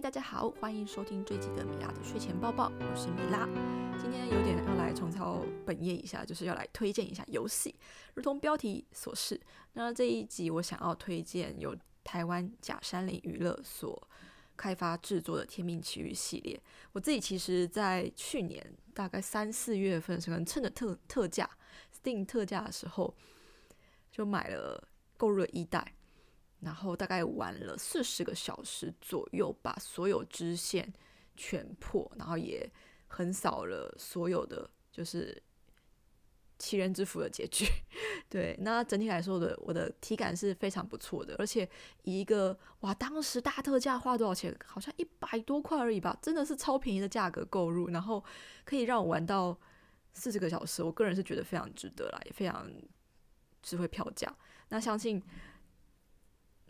大家好，欢迎收听这集的米拉的睡前抱抱，我是米拉。今天有点要来重操本业一下，就是要来推荐一下游戏，如同标题所示。那这一集我想要推荐由台湾假山林娱乐所开发制作的《天命奇遇》系列。我自己其实，在去年大概三四月份，可能趁着特特价、Steam 特价的时候，就买了购入了一代。然后大概玩了四十个小时左右，把所有支线全破，然后也横扫了所有的就是七人之福的结局。对，那整体来说的我的体感是非常不错的，而且以一个哇，当时大特价花多少钱？好像一百多块而已吧，真的是超便宜的价格购入，然后可以让我玩到四十个小时，我个人是觉得非常值得啦，也非常值回票价。那相信。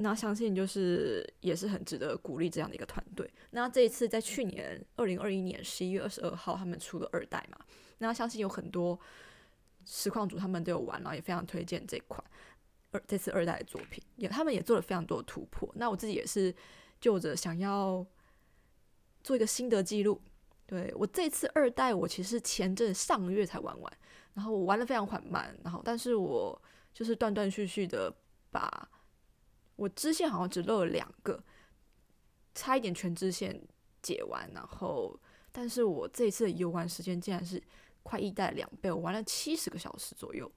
那相信就是也是很值得鼓励这样的一个团队。那这一次在去年二零二一年十一月二十二号，他们出了二代嘛。那相信有很多实况组他们都有玩，然后也非常推荐这款二这次二代的作品，也他们也做了非常多的突破。那我自己也是就着想要做一个心得记录。对我这次二代，我其实前阵上个月才玩完，然后我玩的非常缓慢，然后但是我就是断断续续的把。我支线好像只漏了两个，差一点全支线解完，然后，但是我这一次游玩时间竟然是快一代两倍，我玩了七十个小时左右。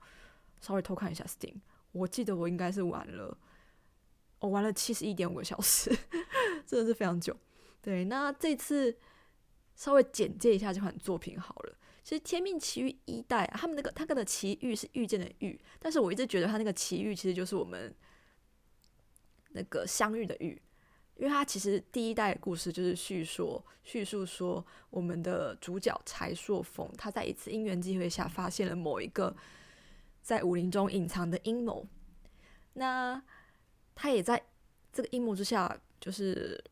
稍微偷看一下 Steam，我记得我应该是玩了，我玩了七十一点五个小时，真的是非常久。对，那这次稍微简介一下这款作品好了。其实《天命奇遇》一代，他们那个他跟的奇遇是遇见的遇，但是我一直觉得他那个奇遇其实就是我们。那个相遇的遇，因为他其实第一代故事就是叙说叙述说我们的主角柴硕峰，他在一次因缘机会下发现了某一个在武林中隐藏的阴谋，那他也在这个阴谋之下，就是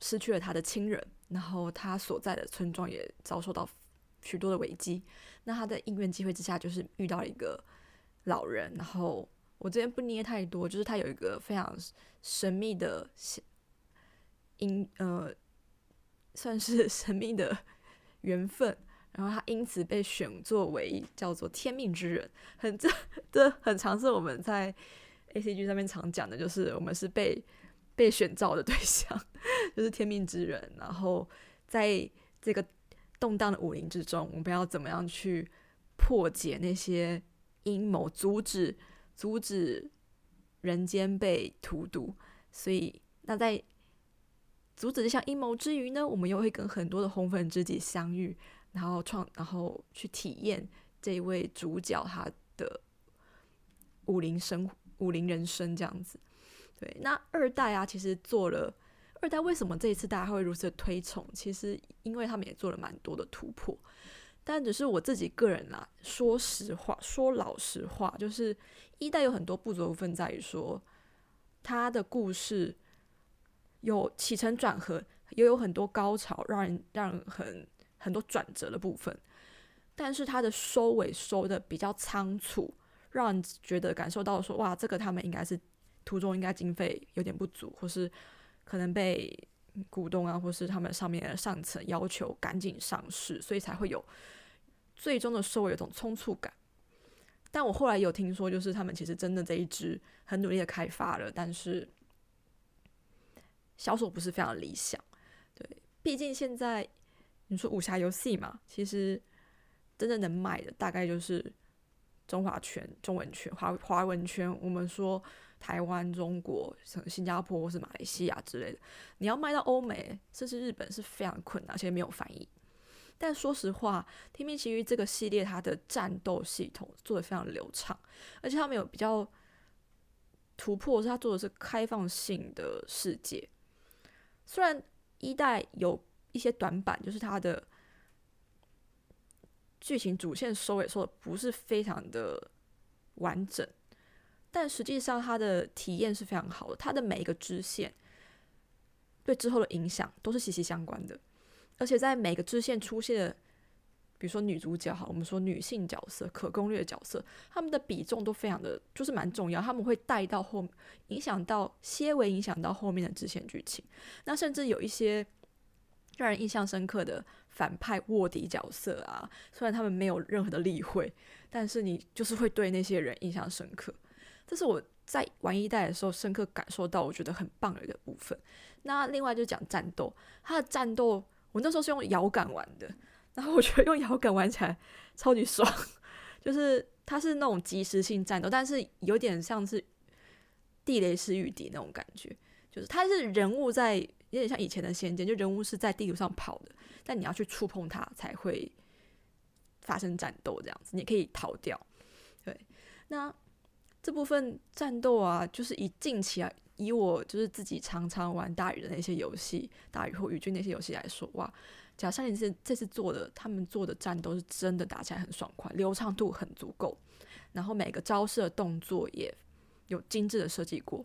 失去了他的亲人，然后他所在的村庄也遭受到许多的危机，那他的因缘机会之下，就是遇到一个老人，然后。我这边不捏太多，就是他有一个非常神秘的因呃，算是 神秘的缘分，然后他因此被选作为叫做天命之人，很 这这很常是我们在 A C G 上面常讲的，就是我们是被被选召的对象，就是天命之人。然后在这个动荡的武林之中，我们要怎么样去破解那些阴谋，阻止？阻止人间被荼毒，所以那在阻止这项阴谋之余呢，我们又会跟很多的红粉知己相遇，然后创，然后去体验这一位主角他的武林生武林人生这样子。对，那二代啊，其实做了二代，为什么这一次大家会如此的推崇？其实因为他们也做了蛮多的突破。但只是我自己个人啦，说实话，说老实话，就是一代有很多不足部分在于说，他的故事有起承转合，也有很多高潮，让人让人很很多转折的部分，但是他的收尾收的比较仓促，让人觉得感受到说，哇，这个他们应该是途中应该经费有点不足，或是可能被股东啊，或是他们上面的上层要求赶紧上市，所以才会有。最终的收尾有种匆促感，但我后来有听说，就是他们其实真的这一支很努力的开发了，但是销售不是非常理想。对，毕竟现在你说武侠游戏嘛，其实真正能卖的大概就是中华圈、中文圈、华华文圈。我们说台湾、中国、新加坡或是马来西亚之类的，你要卖到欧美甚至日本是非常困难，而且没有翻译。但说实话，《天命奇遇》这个系列它的战斗系统做的非常流畅，而且他们有比较突破，是他做的是开放性的世界。虽然一代有一些短板，就是它的剧情主线收尾收的不是非常的完整，但实际上它的体验是非常好的，它的每一个支线对之后的影响都是息息相关的。而且在每个支线出现的比如说女主角哈，我们说女性角色可攻略角色，他们的比重都非常的就是蛮重要，他们会带到后，影响到些微影响到后面的支线剧情。那甚至有一些让人印象深刻的反派卧底角色啊，虽然他们没有任何的例会，但是你就是会对那些人印象深刻。这是我在玩一代的时候深刻感受到，我觉得很棒的一个部分。那另外就讲战斗，它的战斗我那时候是用摇杆玩的。然后我觉得用摇杆玩起来超级爽，就是它是那种即时性战斗，但是有点像是地雷式御敌那种感觉，就是它是人物在有点像以前的仙剑，就人物是在地图上跑的，但你要去触碰它才会发生战斗这样子，你可以逃掉。对，那这部分战斗啊，就是以近期啊，以我就是自己常常玩大宇的那些游戏，大宇或宇军那些游戏来说，哇。假设你是这次做的，他们做的战斗是真的打起来很爽快，流畅度很足够，然后每个招式的动作也有精致的设计过，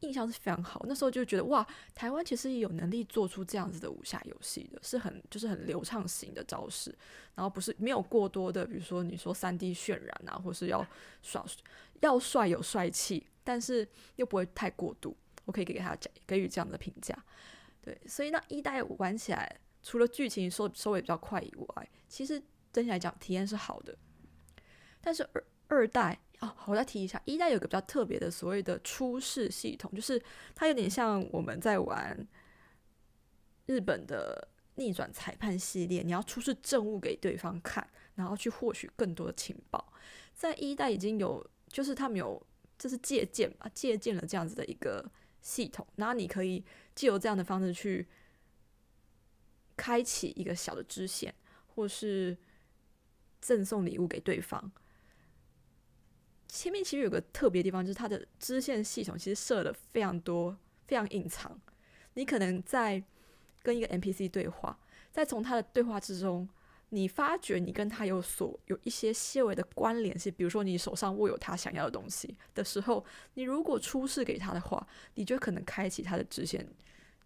印象是非常好。那时候就觉得哇，台湾其实也有能力做出这样子的武侠游戏的，是很就是很流畅型的招式，然后不是没有过多的，比如说你说三 D 渲染啊，或是要耍要帅有帅气，但是又不会太过度，我可以给给他讲给予这样的评价。对，所以那一代玩起来。除了剧情收收尾比较快以外，其实整体来讲体验是好的。但是二二代哦，我再提一下，一代有个比较特别的所谓的出世系统，就是它有点像我们在玩日本的逆转裁判系列，你要出示证物给对方看，然后去获取更多的情报。在一代已经有，就是他们有，这是借鉴吧，借鉴了这样子的一个系统，然后你可以借由这样的方式去。开启一个小的支线，或是赠送礼物给对方。前面其实有个特别地方，就是它的支线系统其实设了非常多、非常隐藏。你可能在跟一个 NPC 对话，在从他的对话之中，你发觉你跟他有所有一些细微的关联性，比如说你手上握有他想要的东西的时候，你如果出示给他的话，你就可能开启他的支线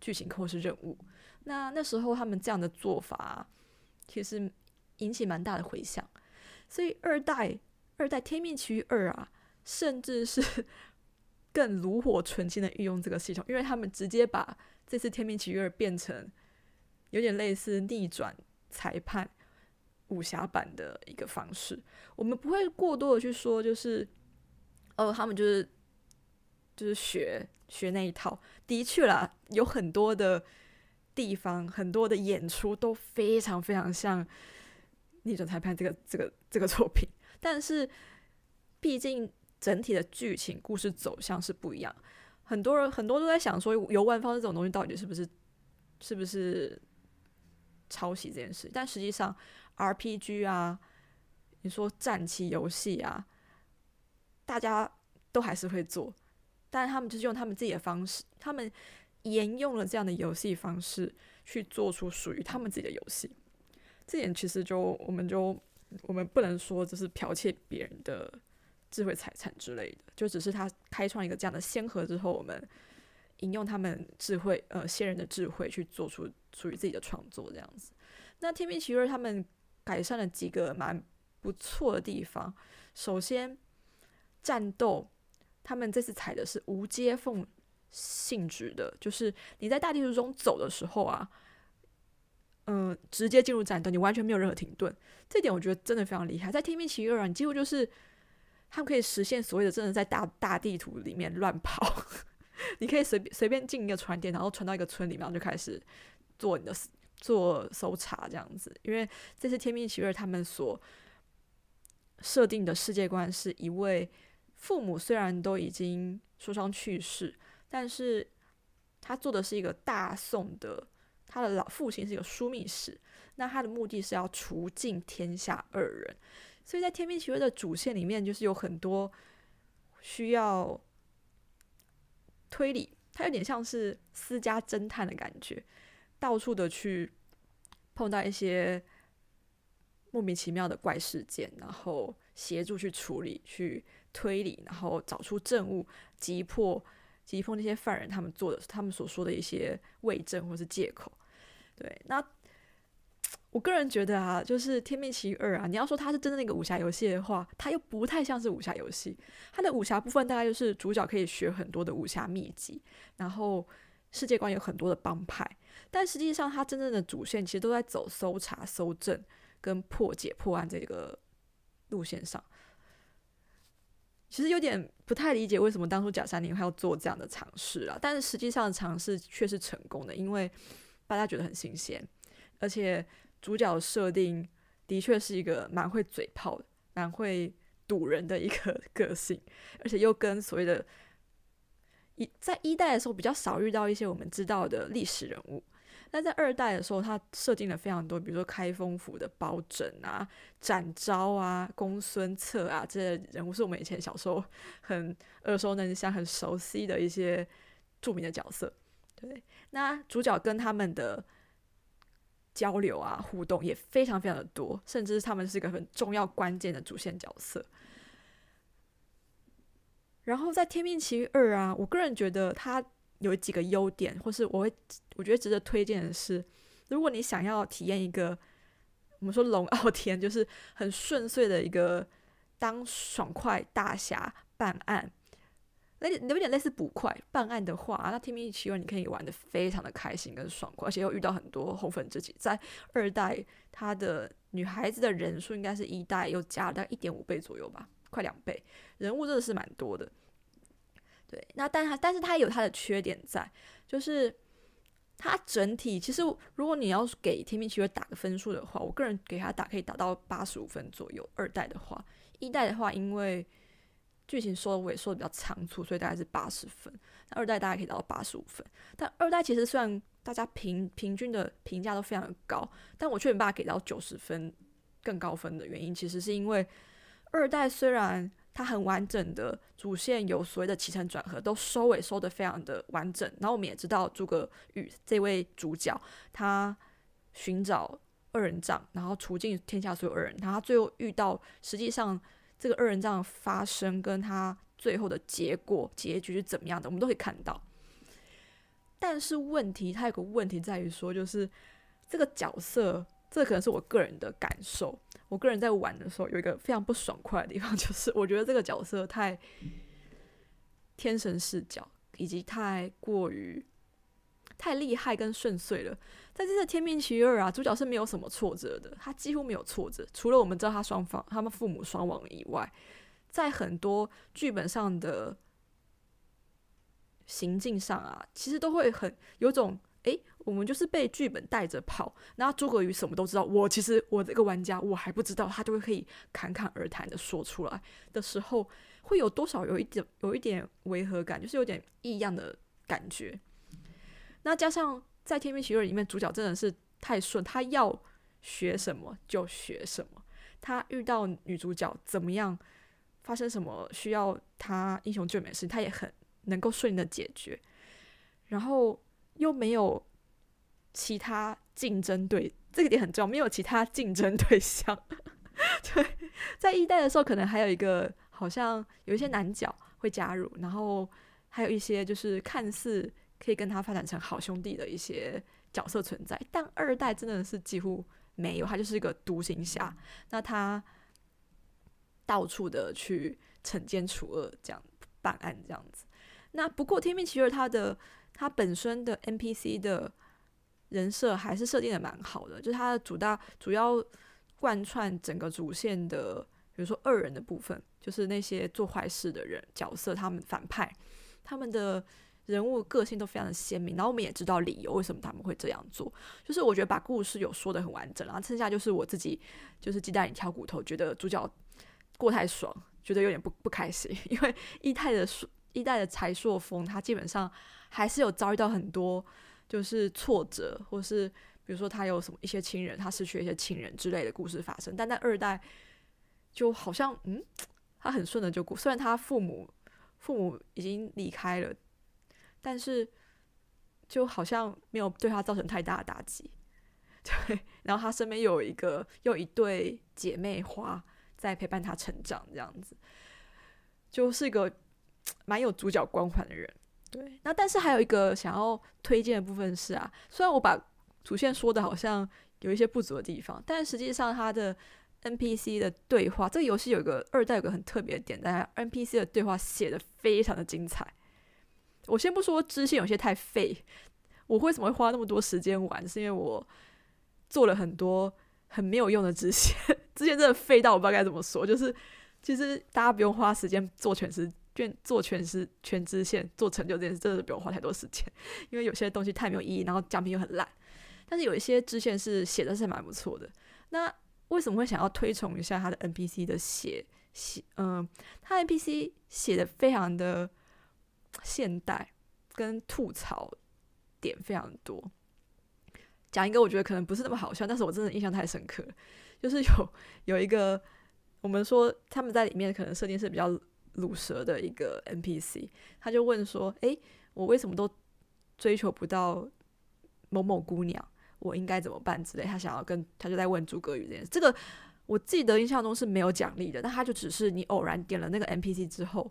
剧情或是任务。那那时候他们这样的做法，其实引起蛮大的回响，所以二代二代《天命奇遇二》啊，甚至是 更炉火纯青的运用这个系统，因为他们直接把这次《天命奇遇二》变成有点类似逆转裁判武侠版的一个方式。我们不会过多的去说，就是哦，他们就是就是学学那一套，的确啦，有很多的。地方很多的演出都非常非常像《逆转裁判》这个这个这个作品，但是毕竟整体的剧情故事走向是不一样。很多人很多都在想说，游玩方这种东西到底是不是是不是抄袭这件事？但实际上，RPG 啊，你说战棋游戏啊，大家都还是会做，但是他们就是用他们自己的方式，他们。沿用了这样的游戏方式去做出属于他们自己的游戏，这点其实就我们就我们不能说这是剽窃别人的智慧财产之类的，就只是他开创一个这样的先河之后，我们引用他们智慧呃先人的智慧去做出属于自己的创作这样子。那天命奇瑞他们改善了几个蛮不错的地方，首先战斗，他们这次采的是无接缝。性质的，就是你在大地图中走的时候啊，嗯，直接进入战斗，你完全没有任何停顿，这点我觉得真的非常厉害。在《天命奇遇二》，你几乎就是他们可以实现所谓的真的在大大地图里面乱跑，你可以随随便进一个船点，然后传到一个村里面，然后就开始做你的做搜查这样子。因为这次《天命奇遇二》他们所设定的世界观是一位父母虽然都已经受伤去世。但是他做的是一个大宋的，他的老父亲是一个枢密使，那他的目的是要除尽天下恶人，所以在《天命奇遇》的主线里面，就是有很多需要推理，它有点像是私家侦探的感觉，到处的去碰到一些莫名其妙的怪事件，然后协助去处理、去推理，然后找出证物，击破。击破那些犯人，他们做的，他们所说的一些伪证或是借口。对，那我个人觉得啊，就是《天命奇二》啊，你要说它是真的那个武侠游戏的话，它又不太像是武侠游戏。它的武侠部分大概就是主角可以学很多的武侠秘籍，然后世界观有很多的帮派，但实际上它真正的主线其实都在走搜查、搜证跟破解、破案这个路线上。其实有点不太理解为什么当初假山林还要做这样的尝试啊，但是实际上尝试却是成功的，因为大家觉得很新鲜，而且。主角设定的确是一个蛮会嘴炮、蛮会堵人的一个 个性，而且又跟所谓的在一代的时候比较少遇到一些我们知道的历史人物，那在二代的时候，他设定了非常多，比如说开封府的包拯啊、展昭啊、公孙策啊这些人物，是我们以前小时候很耳熟能详、很熟悉的一些著名的角色。对，那主角跟他们的。交流啊，互动也非常非常的多，甚至他们是一个很重要关键的主线角色。然后在《天命奇遇二》啊，我个人觉得它有几个优点，或是我会我觉得值得推荐的是，如果你想要体验一个我们说龙傲天，就是很顺遂的一个当爽快大侠办案。那有点类似捕快办案的话，那《天命奇缘》你可以玩的非常的开心跟爽快，而且又遇到很多红粉知己。在二代，它的女孩子的人数应该是一代又加了大概一点五倍左右吧，快两倍，人物真的是蛮多的。对，那但它但是它有它的缺点在，就是它整体其实如果你要给《天命奇缘》打个分数的话，我个人给它打可以打到八十五分左右。二代的话，一代的话因为。剧情说的我也说的比较仓促，所以大概是八十分。那二代大概可以达到八十五分。但二代其实虽然大家平平均的评价都非常的高，但我却没办法给到九十分更高分的原因，其实是因为二代虽然它很完整的主线有所谓的起承转合，都收尾收的非常的完整。然后我们也知道诸葛宇这位主角，他寻找二人帐，然后除尽天下所有二人，然后他最后遇到实际上。这个二人帐发生跟他最后的结果结局是怎么样的，我们都可以看到。但是问题，它有个问题在于说，就是这个角色，这可能是我个人的感受。我个人在玩的时候有一个非常不爽快的地方，就是我觉得这个角色太天神视角，以及太过于。太厉害跟顺遂了，在这次《天命奇二》啊，主角是没有什么挫折的，他几乎没有挫折，除了我们知道他双方他们父母双亡以外，在很多剧本上的行径上啊，其实都会很有种，诶，我们就是被剧本带着跑。那诸葛宇什么都知道，我其实我这个玩家我还不知道，他就会可以侃侃而谈的说出来的时候，会有多少有一点有一点违和感，就是有点异样的感觉。那加上在《天命奇遇》里面，主角真的是太顺，他要学什么就学什么。他遇到女主角怎么样，发生什么需要他英雄救美事，他也很能够顺利的解决。然后又没有其他竞争对，这个点很重要，没有其他竞争对象。对，在一代的时候，可能还有一个好像有一些男角会加入，然后还有一些就是看似。可以跟他发展成好兄弟的一些角色存在，但二代真的是几乎没有，他就是一个独行侠。那他到处的去惩奸除恶，这样办案这样子。那不过《天命奇遇》他的他本身的 NPC 的人设还是设定的蛮好的，就是他的主大主要贯穿整个主线的，比如说二人的部分，就是那些做坏事的人角色，他们反派他们的。人物个性都非常的鲜明，然后我们也知道理由为什么他们会这样做，就是我觉得把故事有说的很完整，然后剩下就是我自己就是鸡蛋里挑骨头，觉得主角过太爽，觉得有点不不开心，因为一代的一代的柴朔风，他基本上还是有遭遇到很多就是挫折，或是比如说他有什么一些亲人，他失去一些亲人之类的故事发生，但在二代就好像嗯，他很顺的就过，虽然他父母父母已经离开了。但是，就好像没有对他造成太大的打击，对。然后他身边有一个又一对姐妹花在陪伴他成长，这样子，就是一个 蛮有主角光环的人。对。那但是还有一个想要推荐的部分是啊，虽然我把主线说的好像有一些不足的地方。但实际上，它的 NPC 的对话，这个游戏有个二代有个很特别的点，大家 NPC 的对话写的非常的精彩。我先不说支线有些太废，我为什么会花那么多时间玩？是因为我做了很多很没有用的支线，支线真的废到我不知道该怎么说。就是其实大家不用花时间做全职。卷做全是全支线做成就这件事，真的不用花太多时间，因为有些东西太没有意义，然后奖品又很烂。但是有一些支线是写的是蛮不错的。那为什么会想要推崇一下他的 NPC 的写写？嗯，他 NPC 写的非常的现代，跟吐槽点非常多。讲一个我觉得可能不是那么好笑，但是我真的印象太深刻，就是有有一个我们说他们在里面可能设定是比较。卤蛇的一个 NPC，他就问说：“诶，我为什么都追求不到某某姑娘？我应该怎么办？”之类，他想要跟他就在问诸葛宇这件事。这个我记得印象中是没有奖励的，但他就只是你偶然点了那个 NPC 之后，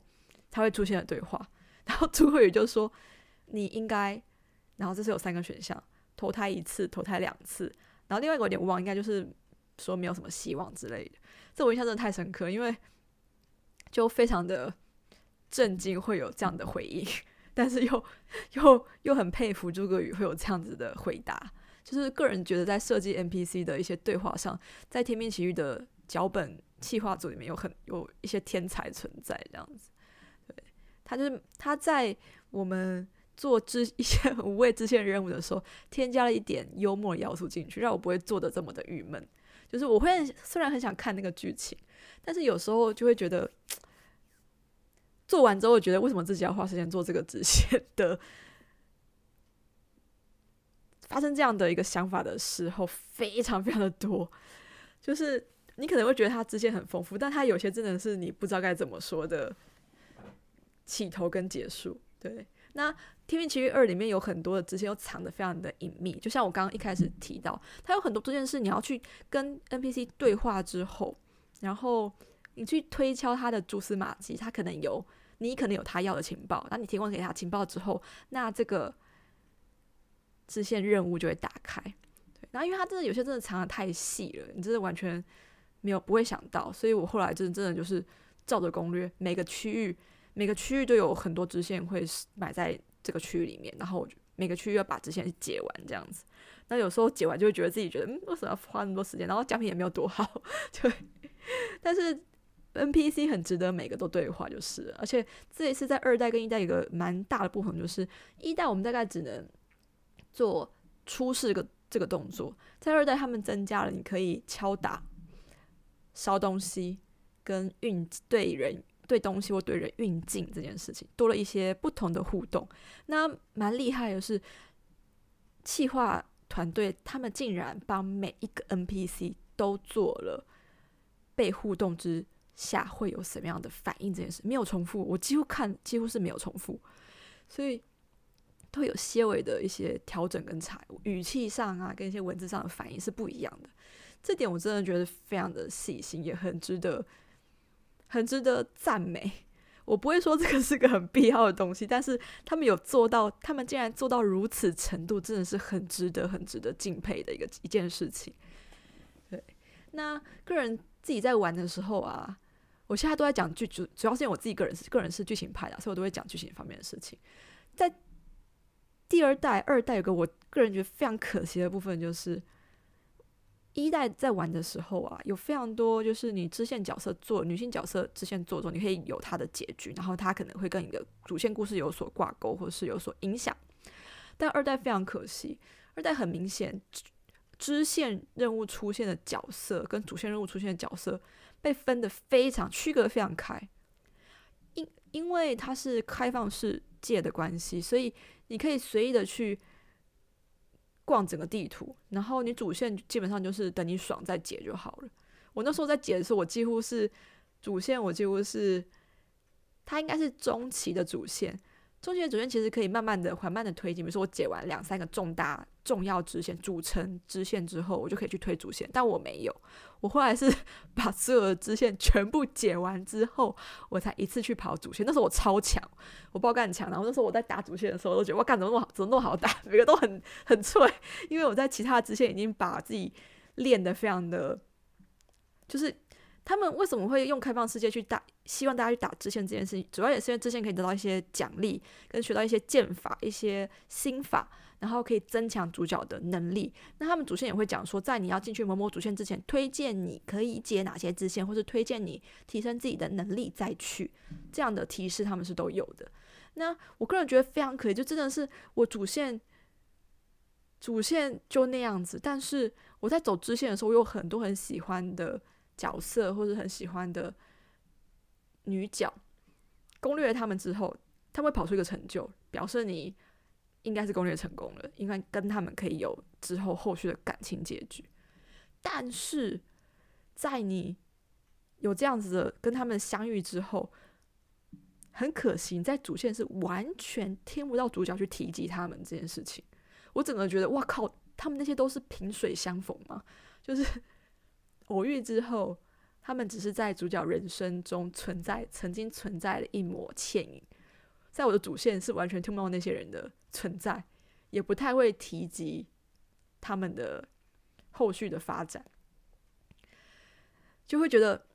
他会出现的对话。然后诸葛宇就说：“你应该……然后这是有三个选项：投胎一次、投胎两次。然后另外一个有点忘，应该就是说没有什么希望之类的。这我印象真的太深刻，因为。”就非常的震惊，会有这样的回应，但是又又又很佩服诸葛宇会有这样子的回答。就是个人觉得，在设计 NPC 的一些对话上，在《天命奇遇》的脚本企划组里面有很有一些天才存在，这样子。对他就是他在我们做支一些无谓支线任务的时候，添加了一点幽默要素进去，让我不会做的这么的郁闷。就是我会虽然很想看那个剧情。但是有时候就会觉得，做完之后觉得为什么自己要花时间做这个支线的？发生这样的一个想法的时候，非常非常的多。就是你可能会觉得它支线很丰富，但它有些真的是你不知道该怎么说的起头跟结束。对，那《天命奇遇二》里面有很多的支线又藏的非常的隐秘，就像我刚刚一开始提到，它有很多这件事你要去跟 NPC 对话之后。然后你去推敲他的蛛丝马迹，他可能有你可能有他要的情报，那你提供给他情报之后，那这个支线任务就会打开。对，然后因为他真的有些真的藏的太细了，你真的完全没有不会想到，所以我后来真的真的就是照着攻略，每个区域每个区域都有很多支线会埋在这个区域里面，然后每个区域要把支线解完这样子。那有时候解完就会觉得自己觉得，嗯，为什么要花那么多时间？然后奖品也没有多好，对。但是 NPC 很值得每个都对话，就是，而且这一次在二代跟一代有个蛮大的不同，就是一代我们大概只能做出示个这个动作，在二代他们增加了你可以敲打、烧东西跟运对人对东西或对人运镜这件事情，多了一些不同的互动。那蛮厉害的是，企划团队他们竟然帮每一个 NPC 都做了。被互动之下会有什么样的反应？这件事没有重复，我几乎看几乎是没有重复，所以都有些微的一些调整跟差，语气上啊，跟一些文字上的反应是不一样的。这点我真的觉得非常的细心，也很值得，很值得赞美。我不会说这个是个很必要的东西，但是他们有做到，他们竟然做到如此程度，真的是很值得、很值得敬佩的一个一件事情。对，那个人。自己在玩的时候啊，我现在都在讲剧主，主要是我自己个人是个人是剧情派的，所以我都会讲剧情方面的事情。在第二代、二代有个我个人觉得非常可惜的部分，就是一代在玩的时候啊，有非常多就是你支线角色做女性角色支线做做，你可以有它的结局，然后它可能会跟你的主线故事有所挂钩，或者是有所影响。但二代非常可惜，二代很明显。支线任务出现的角色跟主线任务出现的角色被分的非常区隔非常开，因因为它是开放世界的关系，所以你可以随意的去逛整个地图，然后你主线基本上就是等你爽再解就好了。我那时候在解的时候，我几乎是主线，我几乎是它应该是中期的主线，中间的主线其实可以慢慢的、缓慢的推进。比如说，我解完两三个重大、重要支线、组成支线之后，我就可以去推主线。但我没有，我后来是 把所有的支线全部解完之后，我才一次去跑主线。那时候我超强，我爆干强。然后那时候我在打主线的时候，我都觉得我干怎么那么好，怎么那么好打，每个都很很脆。因为我在其他的支线已经把自己练得非常的，就是。他们为什么会用开放世界去打？希望大家去打支线这件事情，主要也是因为支线可以得到一些奖励，跟学到一些剑法、一些心法，然后可以增强主角的能力。那他们主线也会讲说，在你要进去某某主线之前，推荐你可以解哪些支线，或是推荐你提升自己的能力再去。这样的提示他们是都有的。那我个人觉得非常可以，就真的是我主线主线就那样子，但是我在走支线的时候，我有很多很喜欢的。角色或者很喜欢的女角，攻略他们之后，他们会跑出一个成就，表示你应该是攻略成功了，应该跟他们可以有之后后续的感情结局。但是在你有这样子的跟他们相遇之后，很可惜，在主线是完全听不到主角去提及他们这件事情。我整个觉得，哇靠，他们那些都是萍水相逢吗？就是。偶遇之后，他们只是在主角人生中存在，曾经存在的一抹倩影。在我的主线是完全听不到那些人的存在，也不太会提及他们的后续的发展，就会觉得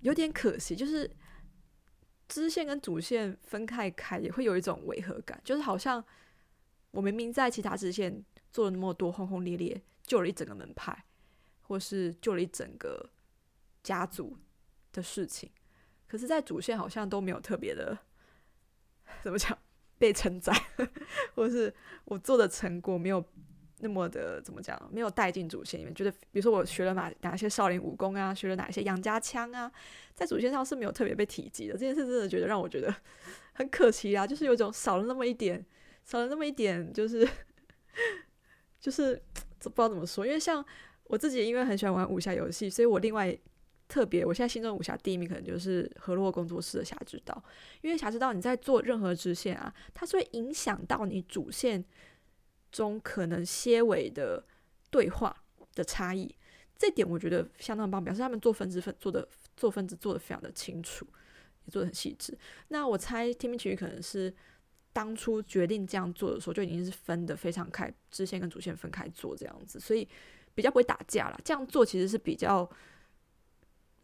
有点可惜。就是支线跟主线分开开，也会有一种违和感，就是好像我明明在其他支线做了那么多轰轰烈烈，救了一整个门派。或是救了一整个家族的事情，可是，在主线好像都没有特别的 怎么讲被承载，或者是我做的成果没有那么的怎么讲，没有带进主线里面。觉得，比如说我学了哪哪些少林武功啊，学了哪些杨家枪啊，在主线上是没有特别被提及的。这件事真的觉得让我觉得 很可惜啊，就是有种少了那么一点，少了那么一点，就是就是不知道怎么说，因为像。我自己因为很喜欢玩武侠游戏，所以我另外特别，我现在心中武侠第一名可能就是河洛工作室的《侠之道》，因为《侠之道》你在做任何支线啊，它是会影响到你主线中可能些微的对话的差异，这点我觉得相当棒，表示他们做分支分做的做分支做的非常的清楚，也做的很细致。那我猜天命奇遇可能是当初决定这样做的时候就已经是分的非常开，支线跟主线分开做这样子，所以。比较不会打架了，这样做其实是比较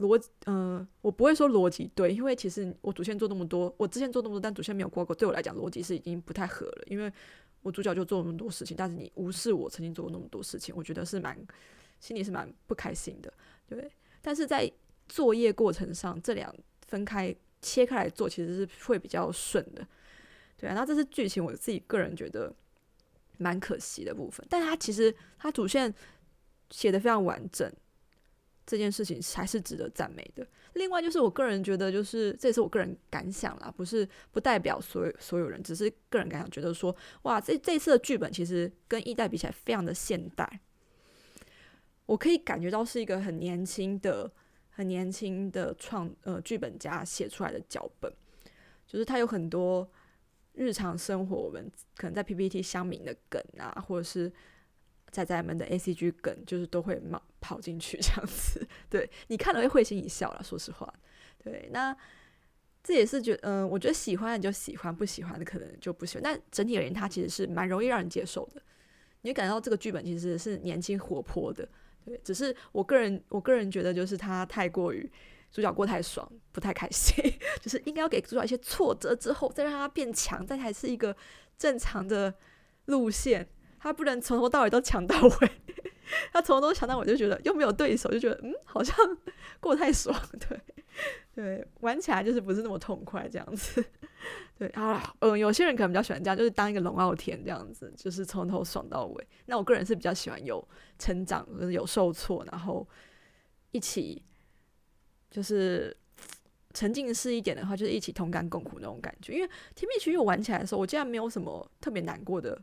逻，嗯，我不会说逻辑对，因为其实我主线做那么多，我之前做那么多，但主线没有过过，对我来讲逻辑是已经不太合了，因为我主角就做那么多事情，但是你无视我曾经做过那么多事情，我觉得是蛮心里是蛮不开心的，对。但是在作业过程上，这两分开切开来做，其实是会比较顺的，对啊。那这是剧情，我自己个人觉得蛮可惜的部分，但是它其实它主线。写的非常完整，这件事情还是值得赞美的。另外，就是我个人觉得，就是这也是我个人感想啦，不是不代表所有所有人，只是个人感想，觉得说，哇，这这次的剧本其实跟一代比起来非常的现代，我可以感觉到是一个很年轻的、很年轻的创呃剧本家写出来的脚本，就是他有很多日常生活我们可能在 PPT 相明的梗啊，或者是。仔仔们的 A C G 梗就是都会冒跑进去这样子，对你看了会会心一笑了。说实话，对，那这也是觉嗯，我觉得喜欢的就喜欢，不喜欢的可能就不喜欢。但整体而言，它其实是蛮容易让人接受的。你会感到这个剧本其实是年轻活泼的，对。只是我个人，我个人觉得就是它太过于主角过太爽，不太开心。就是应该要给主角一些挫折之后，再让他变强，再才是一个正常的路线。他不能从头到尾都抢到尾，他从头都抢到尾就觉得又没有对手，就觉得嗯，好像 过太爽，对对，玩起来就是不是那么痛快这样子，对啊，嗯，有些人可能比较喜欢这样，就是当一个龙傲天这样子，就是从头爽到尾。那我个人是比较喜欢有成长，有受挫，然后一起就是 沉浸式一点的话，就是一起同甘共苦那种感觉。因为《甜蜜曲》我玩起来的时候，我竟然没有什么特别难过的。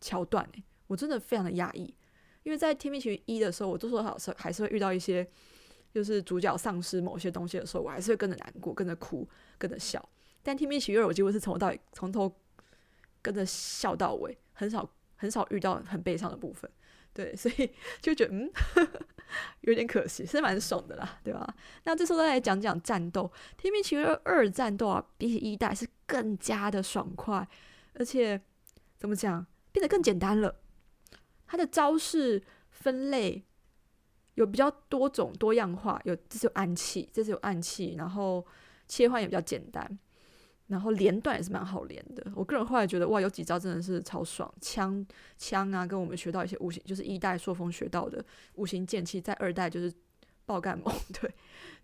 桥段诶，我真的非常的压抑，因为在《天命奇缘一》的时候，我多多少少还是会遇到一些，就是主角丧失某些东西的时候，我还是会跟着难过、跟着哭、跟着笑。但《天命奇遇二》我几乎是从头到从头跟着笑到尾，很少很少遇到很悲伤的部分。对，所以就觉得嗯，有点可惜，是蛮爽的啦，对吧？那这时候再来讲讲战斗，《天命奇遇二》战斗啊，比起一代是更加的爽快，而且怎么讲，变得更简单了。它的招式分类有比较多种多样化，有这是有暗器，这是有暗器，然后切换也比较简单。然后连段也是蛮好连的，我个人后来觉得哇，有几招真的是超爽，枪枪啊，跟我们学到一些五行，就是一代朔风学到的五行剑气，在二代就是爆干猛，对对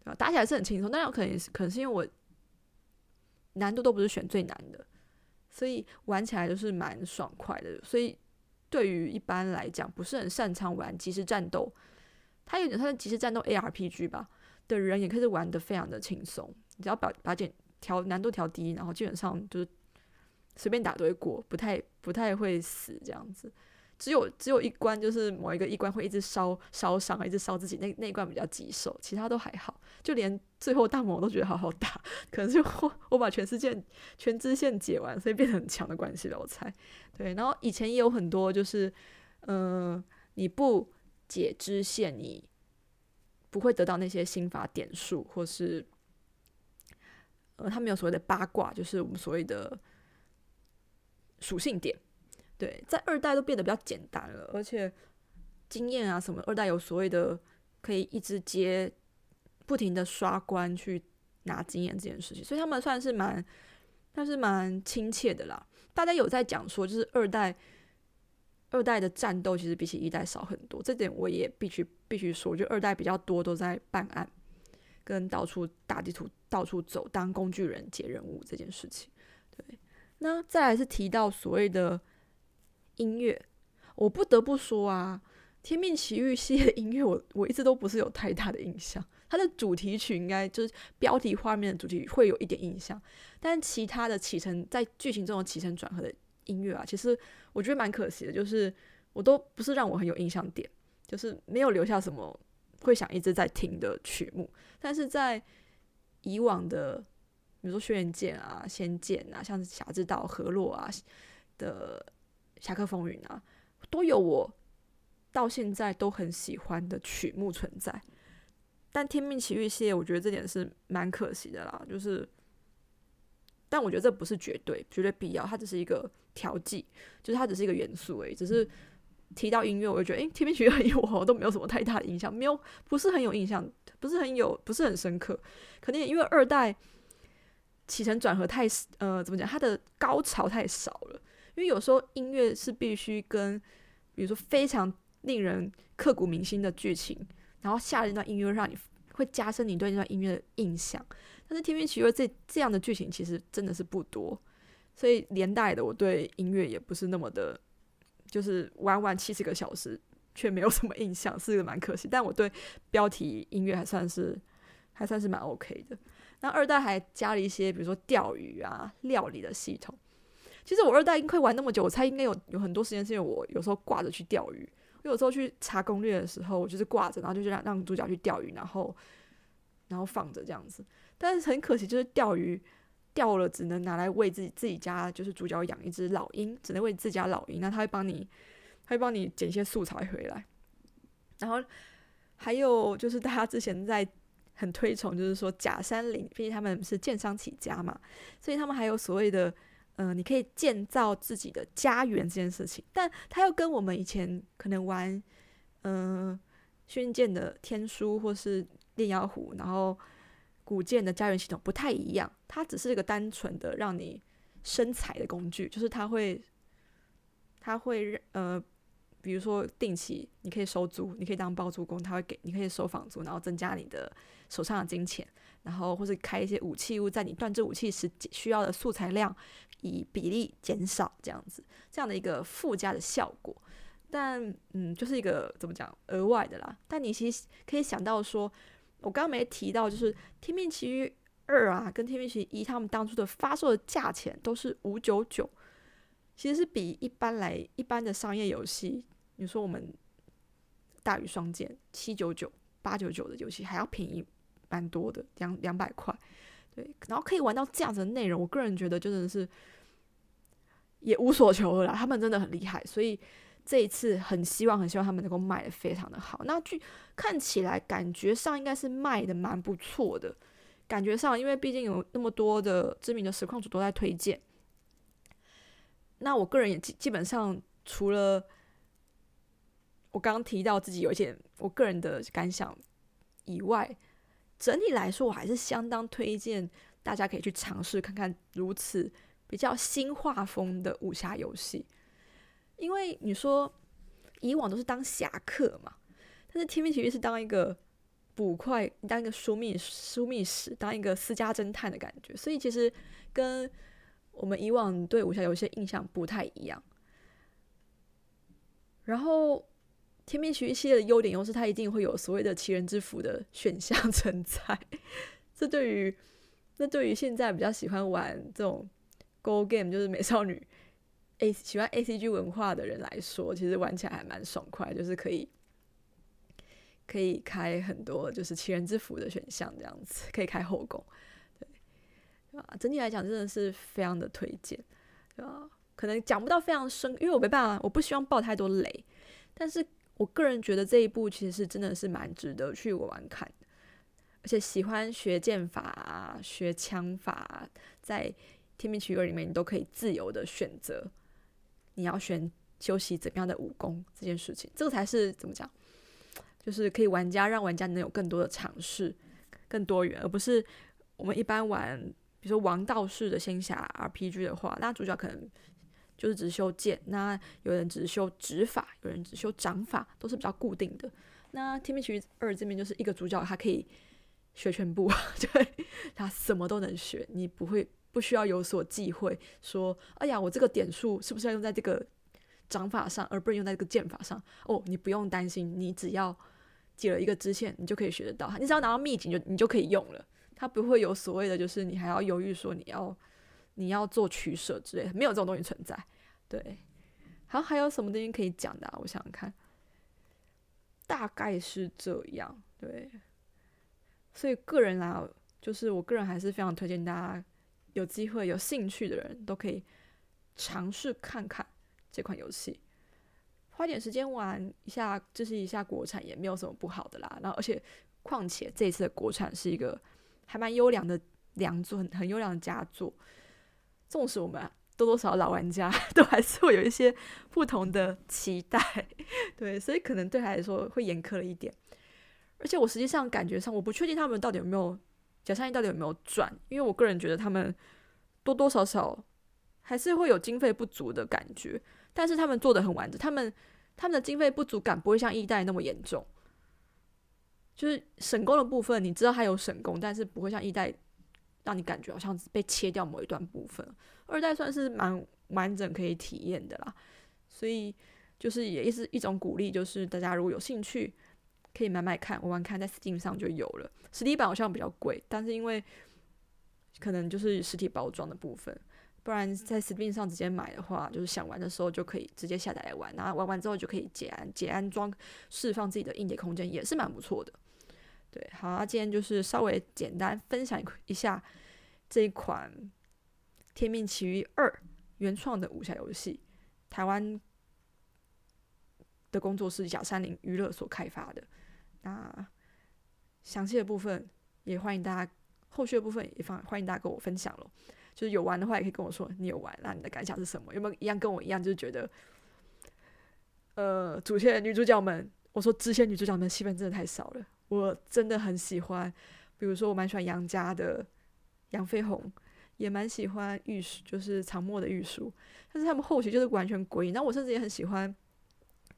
吧？打起来是很轻松，但有可能是可能是因为我难度都不是选最难的，所以玩起来就是蛮爽快的。所以对于一般来讲不是很擅长玩即时战斗，他有点他的即时战斗 ARPG 吧的人，也可以玩的非常的轻松，只要把把简。调难度调低，然后基本上就是随便打都会过，不太不太会死这样子。只有只有一关，就是某一个一关会一直烧烧伤，一直烧自己，那那一关比较棘手，其他都还好。就连最后大魔王都觉得好好打，可能是我我把全世界全支线解完，所以变得很强的关系吧，我猜。对，然后以前也有很多就是，嗯，你不解支线，你不会得到那些心法点数，或是。呃，他们有所谓的八卦，就是我们所谓的属性点。对，在二代都变得比较简单了，而且经验啊什么，二代有所谓的可以一直接不停的刷关去拿经验这件事情，所以他们算是蛮，算是蛮亲切的啦。大家有在讲说，就是二代二代的战斗其实比起一代少很多，这点我也必须必须说，就二代比较多都在办案。跟到处打地图、到处走当工具人解任务这件事情，对。那再来是提到所谓的音乐，我不得不说啊，《天命奇遇》系列的音乐，我我一直都不是有太大的印象。它的主题曲应该就是标题画面的主题会有一点印象，但其他的起承在剧情中的起承转合的音乐啊，其实我觉得蛮可惜的，就是我都不是让我很有印象点，就是没有留下什么。会想一直在听的曲目，但是在以往的，比如说《轩辕剑》啊、《仙剑》啊，像《侠之道》、《河洛》啊的《侠客风云》啊，都有我到现在都很喜欢的曲目存在。但《天命奇遇》系列，我觉得这点是蛮可惜的啦。就是，但我觉得这不是绝对、绝对必要，它只是一个调剂，就是它只是一个元素而已，只是。提到音乐，我就觉得，诶，天命奇遇很有我都没有什么太大的印象，没有，不是很有印象，不是很有，不是很深刻。可能也因为二代起承转合太，呃，怎么讲，它的高潮太少了。因为有时候音乐是必须跟，比如说非常令人刻骨铭心的剧情，然后下一段音乐，让你会加深你对那段音乐的印象。但是天命奇遇这这样的剧情其实真的是不多，所以连带的我对音乐也不是那么的。就是玩完七十个小时，却没有什么印象，是个蛮可惜。但我对标题音乐还算是 还算是蛮 OK 的。那二代还加了一些，比如说钓鱼啊、料理的系统。其实我二代已经可以玩那么久，我猜应该有有很多时间是因为我有时候挂着去钓鱼。我有时候去查攻略的时候，我就是挂着，然后就是让让主角去钓鱼，然后然后放着这样子。但是很可惜，就是钓鱼。钓了，只能拿来为自己自己家，就是主角养一只老鹰，只能为自家老鹰。那他会帮你，他会帮你捡一些素材回来。然后还有就是大家之前在很推崇，就是说假山林，毕竟他们是建商起家嘛，所以他们还有所谓的，嗯，你可以建造自己的家园这件事情。但它又跟我们以前可能玩，嗯，轩辕剑的天书或是炼妖壶，然后。古剑的家园系统不太一样，它只是一个单纯的让你生财的工具，就是它会，它会呃，比如说定期你可以收租，你可以当包租公，他会给你可以收房租，然后增加你的手上的金钱，然后或者开一些武器屋，在你断制武器时需要的素材量以比例减少，这样子这样的一个附加的效果，但嗯，就是一个怎么讲额外的啦，但你其实可以想到说。我刚刚没提到，就是《天命奇遇二》啊，跟《天命奇遇一》他们当初的发售的价钱都是五九九，其实是比一般来一般的商业游戏，你说我们《大鱼双剑》七九九、八九九的游戏还要便宜蛮多的，两两百块。对，然后可以玩到这样子的内容，我个人觉得真的是也无所求了啦。他们真的很厉害，所以这一次很希望很希望他们能够卖的非常的好。那据看起来感觉上应该是卖的蛮不错的，感觉上因为毕竟有那么多的知名的实况主都在推荐。那我个人也基基本上除了我刚刚提到自己有一些我个人的感想以外。整体来说，我还是相当推荐大家可以去尝试看看如此比较新画风的武侠游戏。因为你说以往都是当侠客嘛，但是《天命奇遇》是当一个捕快，当一个枢密枢密使，当一个私家侦探的感觉，所以其实跟我们以往对武侠游戏印象不太一样。然后。天命奇遇系列的优点又是它一定会有所谓的奇人之福的选项 存在，这对于那对于现在比较喜欢玩这种 Go Game 就是美少女 A 喜欢 A C G 文化的人来说，其实玩起来还蛮爽快，就是可以可以开很多就是奇人之福的选项这样子，可以开后宫，对啊，整体来讲真的是非常的推荐，对吧？可能讲不到非常深，因为我没办法，我不希望爆太多雷，但是。我个人觉得这一部其实是真的是蛮值得去玩看的，而且喜欢学剑法、学枪法，在《天命奇遇》里面，你都可以自由的选择你要选修习怎么样的武功这件事情，这个才是怎么讲，就是可以玩家让玩家能有更多的尝试，更多元，而不是我们一般玩，比如说王道式的仙侠 RPG 的话，那主角可能。就是只修剑，那有人只修指法，有人只修掌法，都是比较固定的。那《天命奇遇二》这边就是一个主角，他可以学全部，对他什么都能学，你不会不需要有所忌讳，说哎呀，我这个点数是不是要用在这个掌法上，而不是用在这个剑法上？哦，你不用担心，你只要解了一个支线，你就可以学得到。你只要拿到秘籍，就你就可以用了。他不会有所谓的，就是你还要犹豫说你要。你要做取舍之类，没有这种东西存在。对，好，还有什么东西可以讲的？我想想看，大概是这样。对，所以个人来，就是我个人还是非常推荐大家有机会、有兴趣的人都可以尝试看看这款游戏，花点时间玩一下，支持一下国产也没有什么不好的啦。然后，而且况且这次的国产是一个还蛮优良的良作，很很优良的佳作。纵使我们多多少少老玩家 都还是会有一些不同的期待，对，所以可能对他来说会严苛了一点。而且我实际上感觉上，我不确定他们到底有没有假善意到底有没有赚，因为我个人觉得他们多多少少还是会有经费不足的感觉。但是他们做的很完整，他们他们的经费不足感不会像一代那么严重，就是省工的部分，你知道他有省工，但是不会像一代。让你感觉好像被切掉某一段部分，二代算是蛮完整可以体验的啦，所以就是也是一种鼓励，就是大家如果有兴趣可以买买看，玩玩看，在 Steam 上就有了。实体版好像比较贵，但是因为可能就是实体包装的部分，不然在 Steam 上直接买的话，就是想玩的时候就可以直接下载来玩，然后玩完之后就可以解安解安装，释放自己的硬碟空间，也是蛮不错的。对，好，那今天就是稍微简单分享一下这一款《天命奇遇二》原创的武侠游戏，台湾的工作室假山林娱乐所开发的。那详细的部分也欢迎大家，后续的部分也放欢迎大家跟我分享咯。就是有玩的话，也可以跟我说你有玩，那你的感想是什么？有没有一样跟我一样，就是觉得，呃，主线女主角们，我说支线女主角们戏份真的太少了。我真的很喜欢，比如说我蛮喜欢杨家的杨飞鸿，也蛮喜欢玉树，就是长墨的玉树，但是他们后期就是完全诡异。那我甚至也很喜欢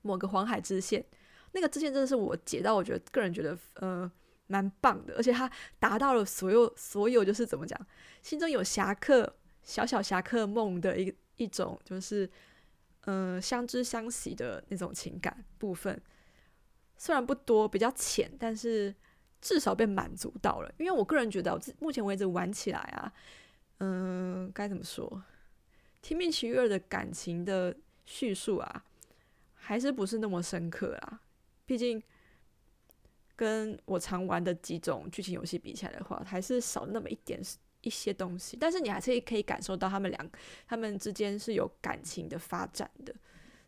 某个黄海支线，那个支线真的是我解到，我觉得个人觉得呃蛮棒的，而且他达到了所有所有就是怎么讲，心中有侠客小小侠客梦的一一种就是呃相知相惜的那种情感部分。虽然不多，比较浅，但是至少被满足到了。因为我个人觉得，目前为止玩起来啊，嗯，该怎么说，《天命奇遇二》的感情的叙述啊，还是不是那么深刻啦。毕竟跟我常玩的几种剧情游戏比起来的话，还是少那么一点一些东西，但是你还是可以感受到他们两他们之间是有感情的发展的。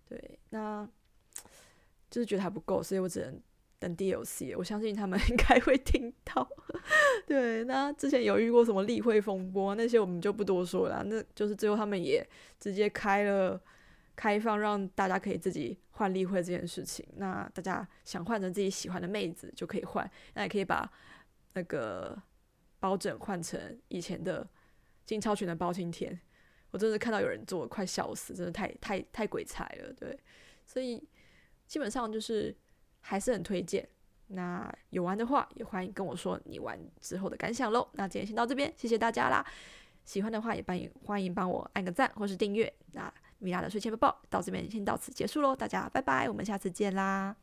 对，那就是觉得还不够，所以我只能等 DLC。我相信他们 应该会听到。对，那之前有遇过什么例会风波那些，我们就不多说了。那就是最后他们也直接开了开放，让大家可以自己换例会这件事情。那大家想换成自己喜欢的妹子就可以换，那也可以把那个包拯换成以前的金超群的包青天。我真的看到有人做，快笑死，真的太太太鬼才了，对，所以基本上就是还是很推荐。那有玩的话，也欢迎跟我说你玩之后的感想喽。那今天先到这边，谢谢大家啦。喜欢的话也欢迎、欢迎帮我按个赞或是订阅。那米拉的睡前播报到这边，先到此结束喽。大家拜拜，我们下次见啦。